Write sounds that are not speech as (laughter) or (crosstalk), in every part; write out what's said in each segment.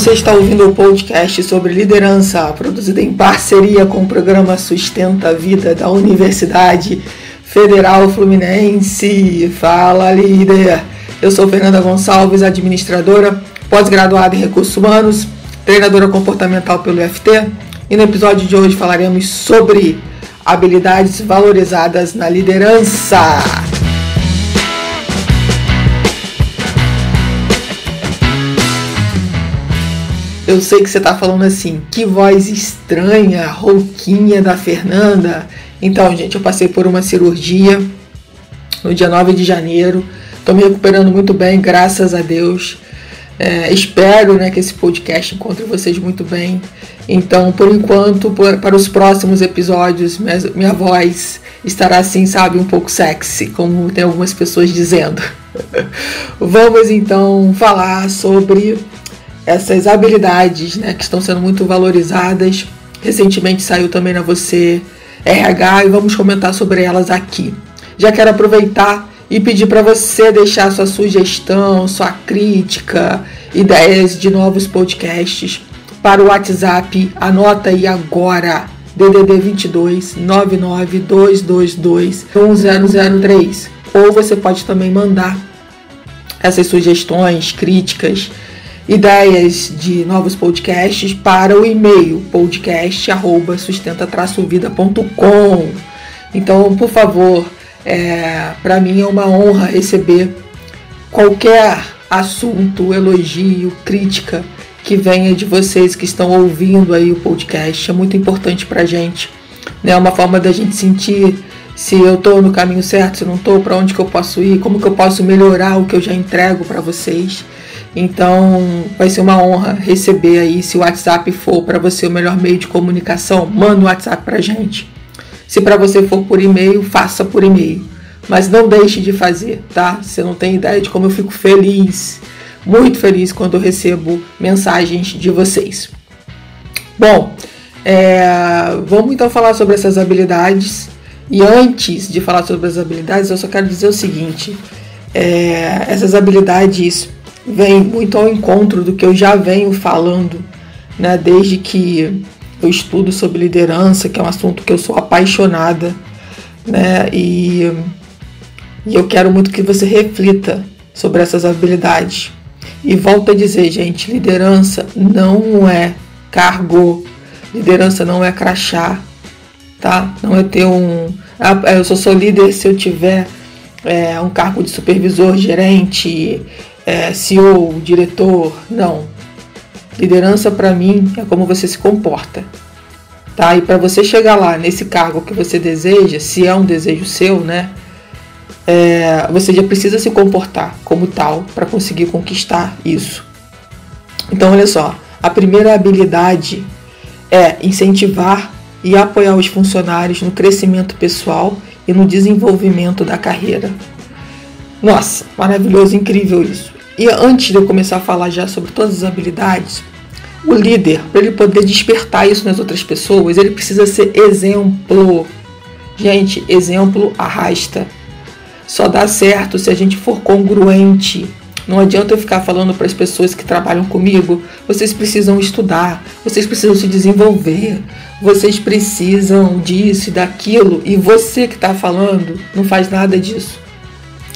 Você está ouvindo o podcast sobre liderança, produzido em parceria com o programa Sustenta a Vida da Universidade Federal Fluminense. Fala, líder! Eu sou Fernanda Gonçalves, administradora, pós-graduada em recursos humanos, treinadora comportamental pelo UFT, e no episódio de hoje falaremos sobre habilidades valorizadas na liderança. Eu sei que você está falando assim, que voz estranha, rouquinha da Fernanda. Então, gente, eu passei por uma cirurgia no dia 9 de janeiro. Estou me recuperando muito bem, graças a Deus. É, espero né, que esse podcast encontre vocês muito bem. Então, por enquanto, por, para os próximos episódios, minha, minha voz estará assim, sabe, um pouco sexy, como tem algumas pessoas dizendo. (laughs) Vamos então falar sobre essas habilidades né, que estão sendo muito valorizadas. Recentemente saiu também na Você RH e vamos comentar sobre elas aqui. Já quero aproveitar e pedir para você deixar sua sugestão, sua crítica, ideias de novos podcasts para o WhatsApp. Anota aí agora. DDD 22 99222 1003. Ou você pode também mandar essas sugestões, críticas, ideias de novos podcasts para o e-mail podcast@sustenta-vida.com. Então, por favor, é, para mim é uma honra receber qualquer assunto, elogio, crítica que venha de vocês que estão ouvindo aí o podcast. É muito importante para gente. Né? É uma forma da gente sentir se eu estou no caminho certo, se não estou, para onde que eu posso ir, como que eu posso melhorar o que eu já entrego para vocês. Então, vai ser uma honra receber aí, se o WhatsApp for para você o melhor meio de comunicação, manda o WhatsApp para gente. Se para você for por e-mail, faça por e-mail. Mas não deixe de fazer, tá? Você não tem ideia de como eu fico feliz, muito feliz quando eu recebo mensagens de vocês. Bom, é, vamos então falar sobre essas habilidades. E antes de falar sobre as habilidades, eu só quero dizer o seguinte: é, essas habilidades vêm muito ao encontro do que eu já venho falando, né, desde que eu estudo sobre liderança, que é um assunto que eu sou apaixonada, né? E, e eu quero muito que você reflita sobre essas habilidades. E volto a dizer, gente, liderança não é cargo, liderança não é crachá, tá? Não é ter um. Ah, eu só sou líder se eu tiver é, um cargo de supervisor, gerente, é, CEO, diretor. Não. Liderança para mim é como você se comporta. Tá? E para você chegar lá nesse cargo que você deseja, se é um desejo seu, né? É, você já precisa se comportar como tal para conseguir conquistar isso. Então, olha só, a primeira habilidade é incentivar e apoiar os funcionários no crescimento pessoal e no desenvolvimento da carreira. Nossa, maravilhoso, incrível isso. E antes de eu começar a falar já sobre todas as habilidades, o líder, para ele poder despertar isso nas outras pessoas, ele precisa ser exemplo. Gente, exemplo arrasta. Só dá certo se a gente for congruente. Não adianta eu ficar falando para as pessoas que trabalham comigo, vocês precisam estudar, vocês precisam se desenvolver, vocês precisam disso e daquilo, e você que está falando não faz nada disso.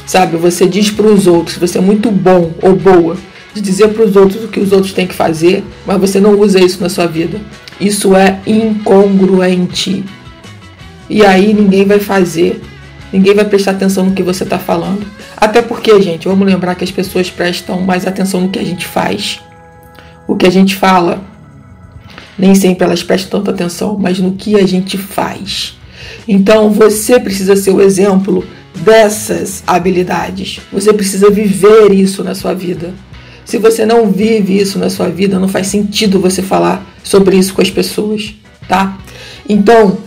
Sabe, você diz para os outros, você é muito bom ou boa de dizer para os outros o que os outros têm que fazer, mas você não usa isso na sua vida. Isso é incongruente. E aí ninguém vai fazer, ninguém vai prestar atenção no que você está falando. Até porque, gente, vamos lembrar que as pessoas prestam mais atenção no que a gente faz. O que a gente fala, nem sempre elas prestam tanta atenção, mas no que a gente faz. Então você precisa ser o exemplo dessas habilidades. Você precisa viver isso na sua vida. Se você não vive isso na sua vida, não faz sentido você falar sobre isso com as pessoas, tá? Então,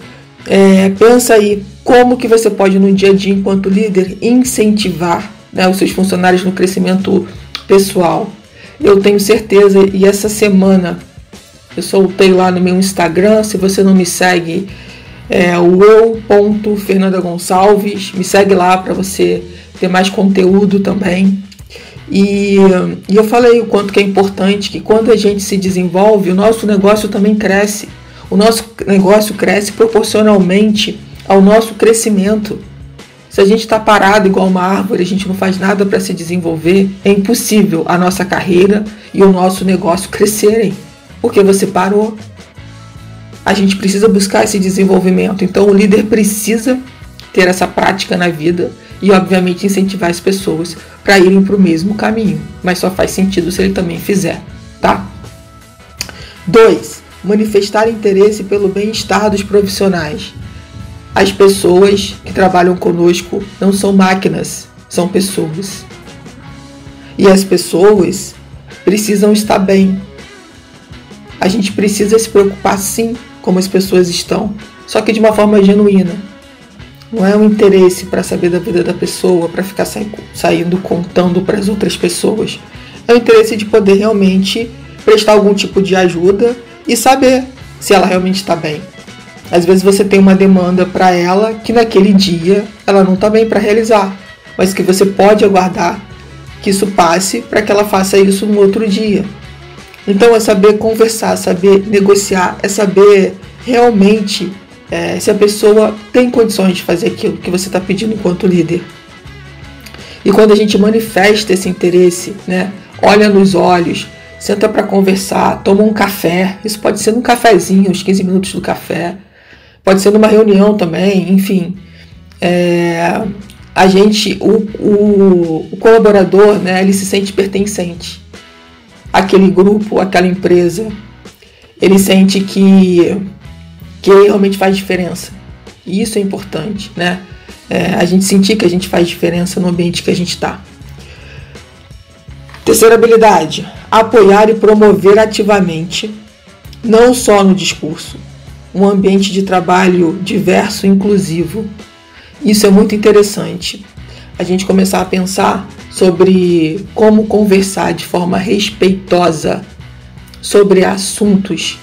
é, pensa aí como que você pode no dia a dia, enquanto líder, incentivar né, os seus funcionários no crescimento pessoal. Eu tenho certeza, e essa semana eu soltei lá no meu Instagram, se você não me segue, é o eu.fernandagonçalves, me segue lá para você ter mais conteúdo também. E, e eu falei o quanto que é importante que quando a gente se desenvolve, o nosso negócio também cresce. O nosso negócio cresce proporcionalmente ao nosso crescimento. Se a gente está parado igual uma árvore, a gente não faz nada para se desenvolver, é impossível a nossa carreira e o nosso negócio crescerem, porque você parou. A gente precisa buscar esse desenvolvimento. Então o líder precisa ter essa prática na vida e, obviamente, incentivar as pessoas para irem para o mesmo caminho. Mas só faz sentido se ele também fizer, tá? 2. Manifestar interesse pelo bem-estar dos profissionais. As pessoas que trabalham conosco não são máquinas, são pessoas. E as pessoas precisam estar bem. A gente precisa se preocupar sim como as pessoas estão, só que de uma forma genuína não é um interesse para saber da vida da pessoa, para ficar saindo contando para as outras pessoas. É o interesse de poder realmente prestar algum tipo de ajuda e saber se ela realmente está bem. Às vezes você tem uma demanda para ela que naquele dia ela não está bem para realizar, mas que você pode aguardar que isso passe para que ela faça isso no outro dia. Então é saber conversar, saber negociar, é saber realmente é, se a pessoa tem condições de fazer aquilo que você está pedindo enquanto líder. E quando a gente manifesta esse interesse, né, olha nos olhos, senta para conversar, toma um café, isso pode ser num cafezinho, uns 15 minutos do café, pode ser numa reunião também, enfim. É, a gente, o, o, o colaborador, né, ele se sente pertencente àquele grupo, àquela empresa. Ele sente que que realmente faz diferença. E isso é importante, né? É, a gente sentir que a gente faz diferença no ambiente que a gente está. Terceira habilidade: apoiar e promover ativamente, não só no discurso, um ambiente de trabalho diverso e inclusivo. Isso é muito interessante. A gente começar a pensar sobre como conversar de forma respeitosa sobre assuntos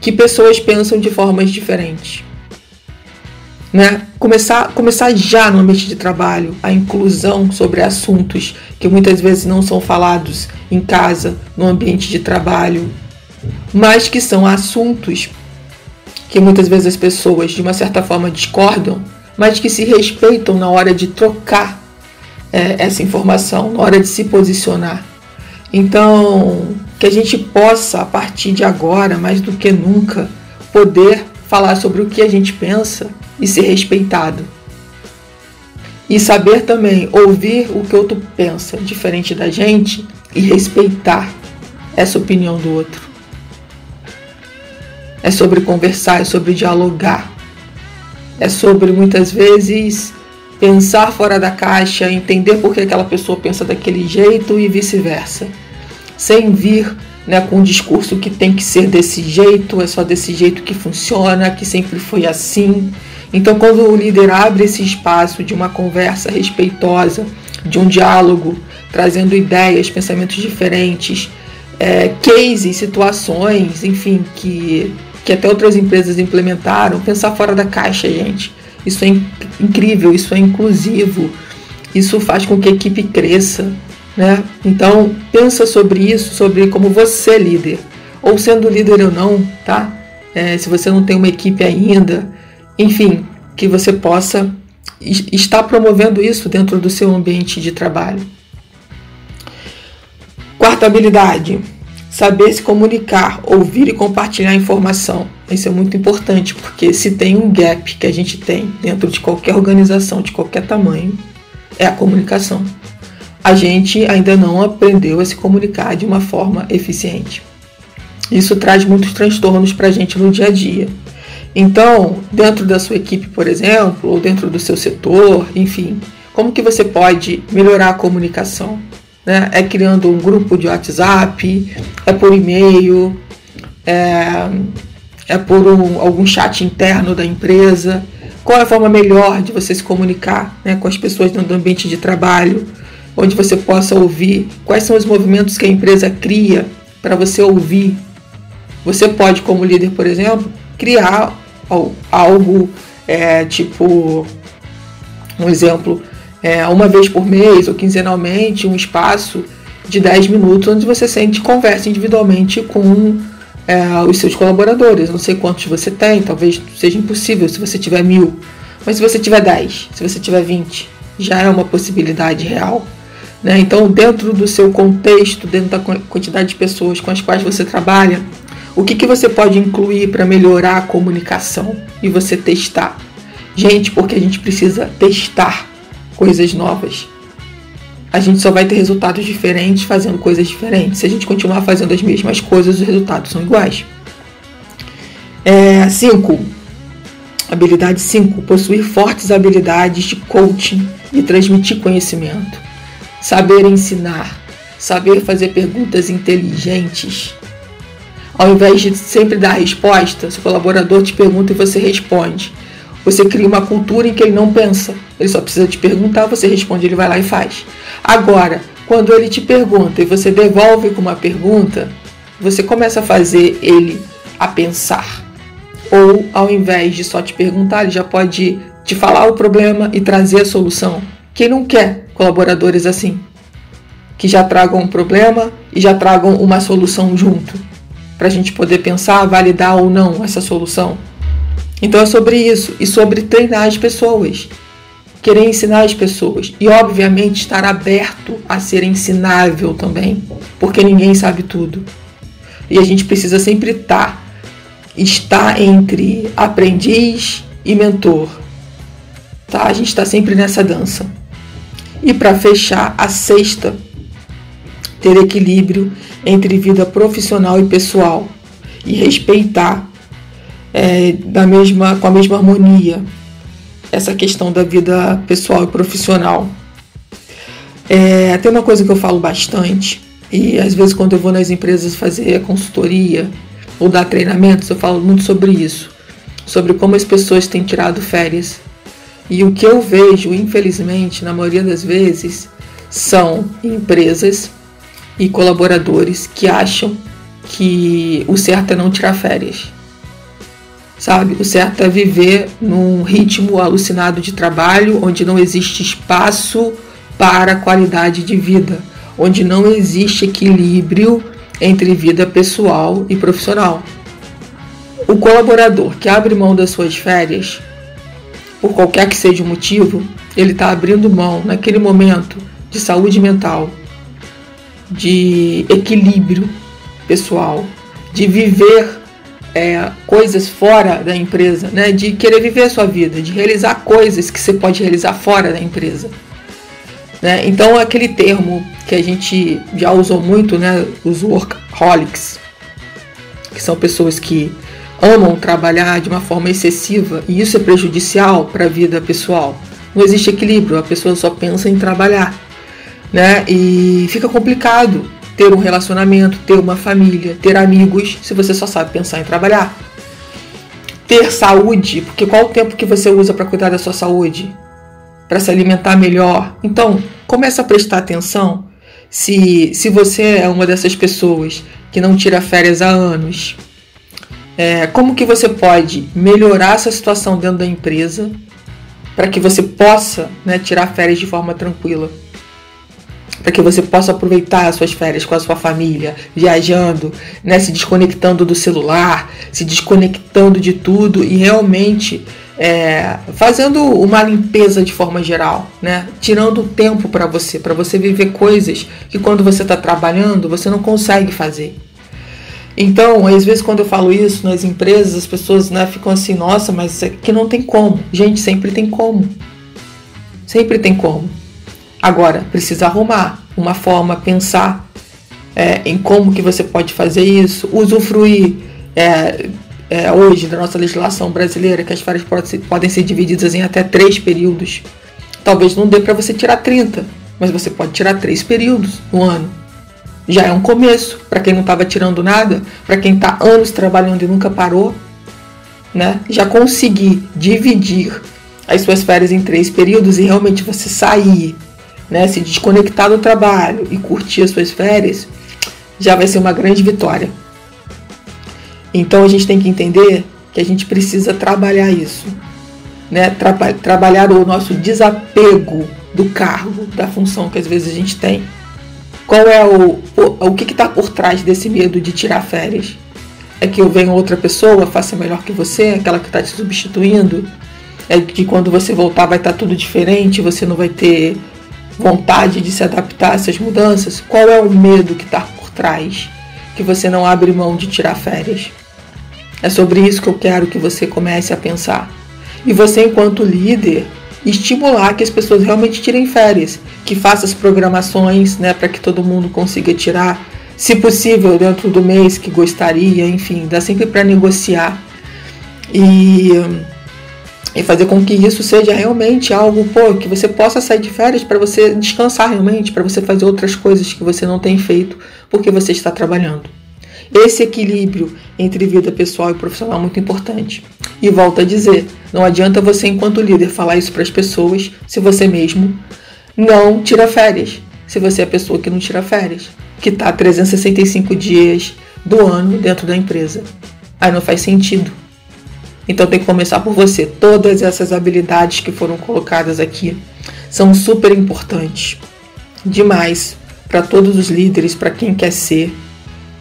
que pessoas pensam de formas diferentes. Né? Começar, começar já no ambiente de trabalho a inclusão sobre assuntos que muitas vezes não são falados em casa, no ambiente de trabalho, mas que são assuntos que muitas vezes as pessoas de uma certa forma discordam, mas que se respeitam na hora de trocar é, essa informação, na hora de se posicionar. Então, que a gente possa, a partir de agora, mais do que nunca, poder falar sobre o que a gente pensa e ser respeitado. E saber também ouvir o que outro pensa, diferente da gente, e respeitar essa opinião do outro. É sobre conversar, é sobre dialogar. É sobre muitas vezes pensar fora da caixa, entender por que aquela pessoa pensa daquele jeito e vice-versa sem vir né, com um discurso que tem que ser desse jeito, é só desse jeito que funciona, que sempre foi assim. Então, quando o líder abre esse espaço de uma conversa respeitosa, de um diálogo, trazendo ideias, pensamentos diferentes, é, cases, situações, enfim, que, que até outras empresas implementaram, pensar fora da caixa, gente. Isso é incrível, isso é inclusivo, isso faz com que a equipe cresça, né? Então, pensa sobre isso, sobre como você é líder, ou sendo líder ou não, tá? É, se você não tem uma equipe ainda, enfim, que você possa estar promovendo isso dentro do seu ambiente de trabalho. Quarta habilidade, saber se comunicar, ouvir e compartilhar informação. Isso é muito importante, porque se tem um gap que a gente tem dentro de qualquer organização, de qualquer tamanho, é a comunicação a gente ainda não aprendeu a se comunicar de uma forma eficiente. Isso traz muitos transtornos para a gente no dia a dia. Então, dentro da sua equipe, por exemplo, ou dentro do seu setor, enfim, como que você pode melhorar a comunicação? Né? É criando um grupo de WhatsApp, é por e-mail, é, é por um, algum chat interno da empresa. Qual é a forma melhor de você se comunicar né, com as pessoas dentro do ambiente de trabalho? onde você possa ouvir quais são os movimentos que a empresa cria para você ouvir. Você pode, como líder, por exemplo, criar algo é, tipo um exemplo é, uma vez por mês ou quinzenalmente um espaço de 10 minutos onde você sente conversa individualmente com é, os seus colaboradores. Não sei quantos você tem, talvez seja impossível se você tiver mil, mas se você tiver 10, se você tiver 20, já é uma possibilidade real. Né? Então, dentro do seu contexto, dentro da quantidade de pessoas com as quais você trabalha, o que, que você pode incluir para melhorar a comunicação e você testar? Gente, porque a gente precisa testar coisas novas. A gente só vai ter resultados diferentes fazendo coisas diferentes. Se a gente continuar fazendo as mesmas coisas, os resultados são iguais. 5. É, habilidade 5. Possuir fortes habilidades de coaching e transmitir conhecimento. Saber ensinar. Saber fazer perguntas inteligentes. Ao invés de sempre dar resposta, seu colaborador te pergunta e você responde. Você cria uma cultura em que ele não pensa. Ele só precisa te perguntar, você responde, ele vai lá e faz. Agora, quando ele te pergunta e você devolve com uma pergunta, você começa a fazer ele a pensar. Ou ao invés de só te perguntar, ele já pode te falar o problema e trazer a solução. Quem não quer colaboradores assim? Que já tragam um problema e já tragam uma solução junto, para a gente poder pensar, validar ou não essa solução. Então é sobre isso e sobre treinar as pessoas, querer ensinar as pessoas e, obviamente, estar aberto a ser ensinável também, porque ninguém sabe tudo. E a gente precisa sempre estar, estar entre aprendiz e mentor. Tá? A gente está sempre nessa dança. E para fechar, a sexta, ter equilíbrio entre vida profissional e pessoal e respeitar é, da mesma, com a mesma harmonia essa questão da vida pessoal e profissional. É, tem uma coisa que eu falo bastante, e às vezes quando eu vou nas empresas fazer consultoria ou dar treinamentos, eu falo muito sobre isso, sobre como as pessoas têm tirado férias. E o que eu vejo, infelizmente, na maioria das vezes, são empresas e colaboradores que acham que o certo é não tirar férias sabe? O certo é viver num ritmo alucinado de trabalho, onde não existe espaço para qualidade de vida, onde não existe equilíbrio entre vida pessoal e profissional. O colaborador que abre mão das suas férias, por qualquer que seja o motivo, ele está abrindo mão naquele momento de saúde mental, de equilíbrio pessoal, de viver é, coisas fora da empresa, né? de querer viver a sua vida, de realizar coisas que você pode realizar fora da empresa. Né? Então, aquele termo que a gente já usou muito, né? os workaholics, que são pessoas que amam trabalhar de uma forma excessiva e isso é prejudicial para a vida pessoal. Não existe equilíbrio, a pessoa só pensa em trabalhar. Né? E fica complicado ter um relacionamento, ter uma família, ter amigos, se você só sabe pensar em trabalhar. Ter saúde, porque qual o tempo que você usa para cuidar da sua saúde? Para se alimentar melhor? Então, começa a prestar atenção se, se você é uma dessas pessoas que não tira férias há anos. É, como que você pode melhorar essa situação dentro da empresa para que você possa né, tirar férias de forma tranquila? Para que você possa aproveitar as suas férias com a sua família, viajando, né, se desconectando do celular, se desconectando de tudo e realmente é, fazendo uma limpeza de forma geral, né? Tirando tempo para você, para você viver coisas que quando você está trabalhando você não consegue fazer. Então, às vezes quando eu falo isso nas empresas, as pessoas né, ficam assim, nossa, mas que não tem como. Gente, sempre tem como. Sempre tem como. Agora, precisa arrumar uma forma, pensar é, em como que você pode fazer isso, usufruir é, é, hoje da nossa legislação brasileira, que as férias podem ser divididas em até três períodos. Talvez não dê para você tirar 30, mas você pode tirar três períodos no ano. Já é um começo para quem não estava tirando nada, para quem está anos trabalhando e nunca parou, né? Já conseguir dividir as suas férias em três períodos e realmente você sair né, se desconectar do trabalho e curtir as suas férias, já vai ser uma grande vitória. Então a gente tem que entender que a gente precisa trabalhar isso, né? Tra trabalhar o nosso desapego do cargo, da função que às vezes a gente tem. Qual é o, o, o que está por trás desse medo de tirar férias? É que eu venho outra pessoa, faça melhor que você, aquela que está te substituindo? É que quando você voltar vai estar tá tudo diferente, você não vai ter vontade de se adaptar a essas mudanças? Qual é o medo que está por trás que você não abre mão de tirar férias? É sobre isso que eu quero que você comece a pensar. E você, enquanto líder, estimular que as pessoas realmente tirem férias, que faça as programações né, para que todo mundo consiga tirar, se possível, dentro do mês que gostaria, enfim, dá sempre para negociar. E e fazer com que isso seja realmente algo, pô, que você possa sair de férias para você descansar realmente, para você fazer outras coisas que você não tem feito porque você está trabalhando. Esse equilíbrio entre vida pessoal e profissional é muito importante. E volto a dizer, não adianta você enquanto líder falar isso para as pessoas se você mesmo não tira férias. Se você é a pessoa que não tira férias, que está 365 dias do ano dentro da empresa. Aí não faz sentido. Então tem que começar por você. Todas essas habilidades que foram colocadas aqui são super importantes. Demais para todos os líderes, para quem quer ser,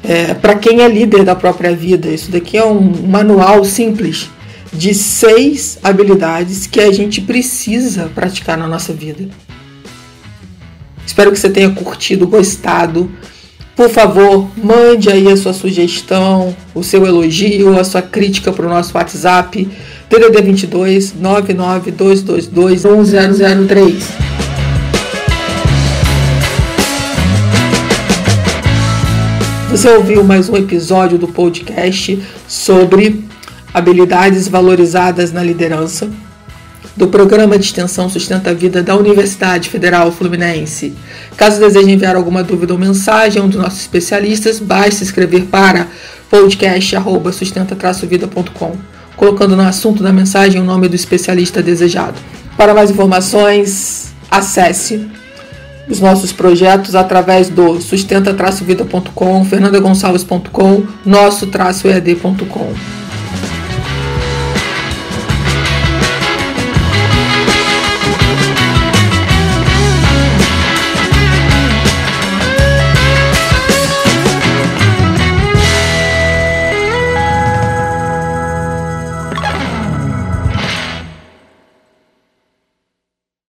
é, para quem é líder da própria vida. Isso daqui é um manual simples de seis habilidades que a gente precisa praticar na nossa vida. Espero que você tenha curtido, gostado. Por favor, mande aí a sua sugestão, o seu elogio, a sua crítica para o nosso WhatsApp DDD 22 99222 1003. Você ouviu mais um episódio do podcast sobre habilidades valorizadas na liderança do Programa de Extensão Sustenta a Vida da Universidade Federal Fluminense. Caso deseje enviar alguma dúvida ou mensagem a um dos nossos especialistas, basta escrever para podcast@sustenta-vida.com, colocando no assunto da mensagem o nome do especialista desejado. Para mais informações, acesse os nossos projetos através do sustenta-vida.com, fernandagonçalves.com, nosso-ead.com.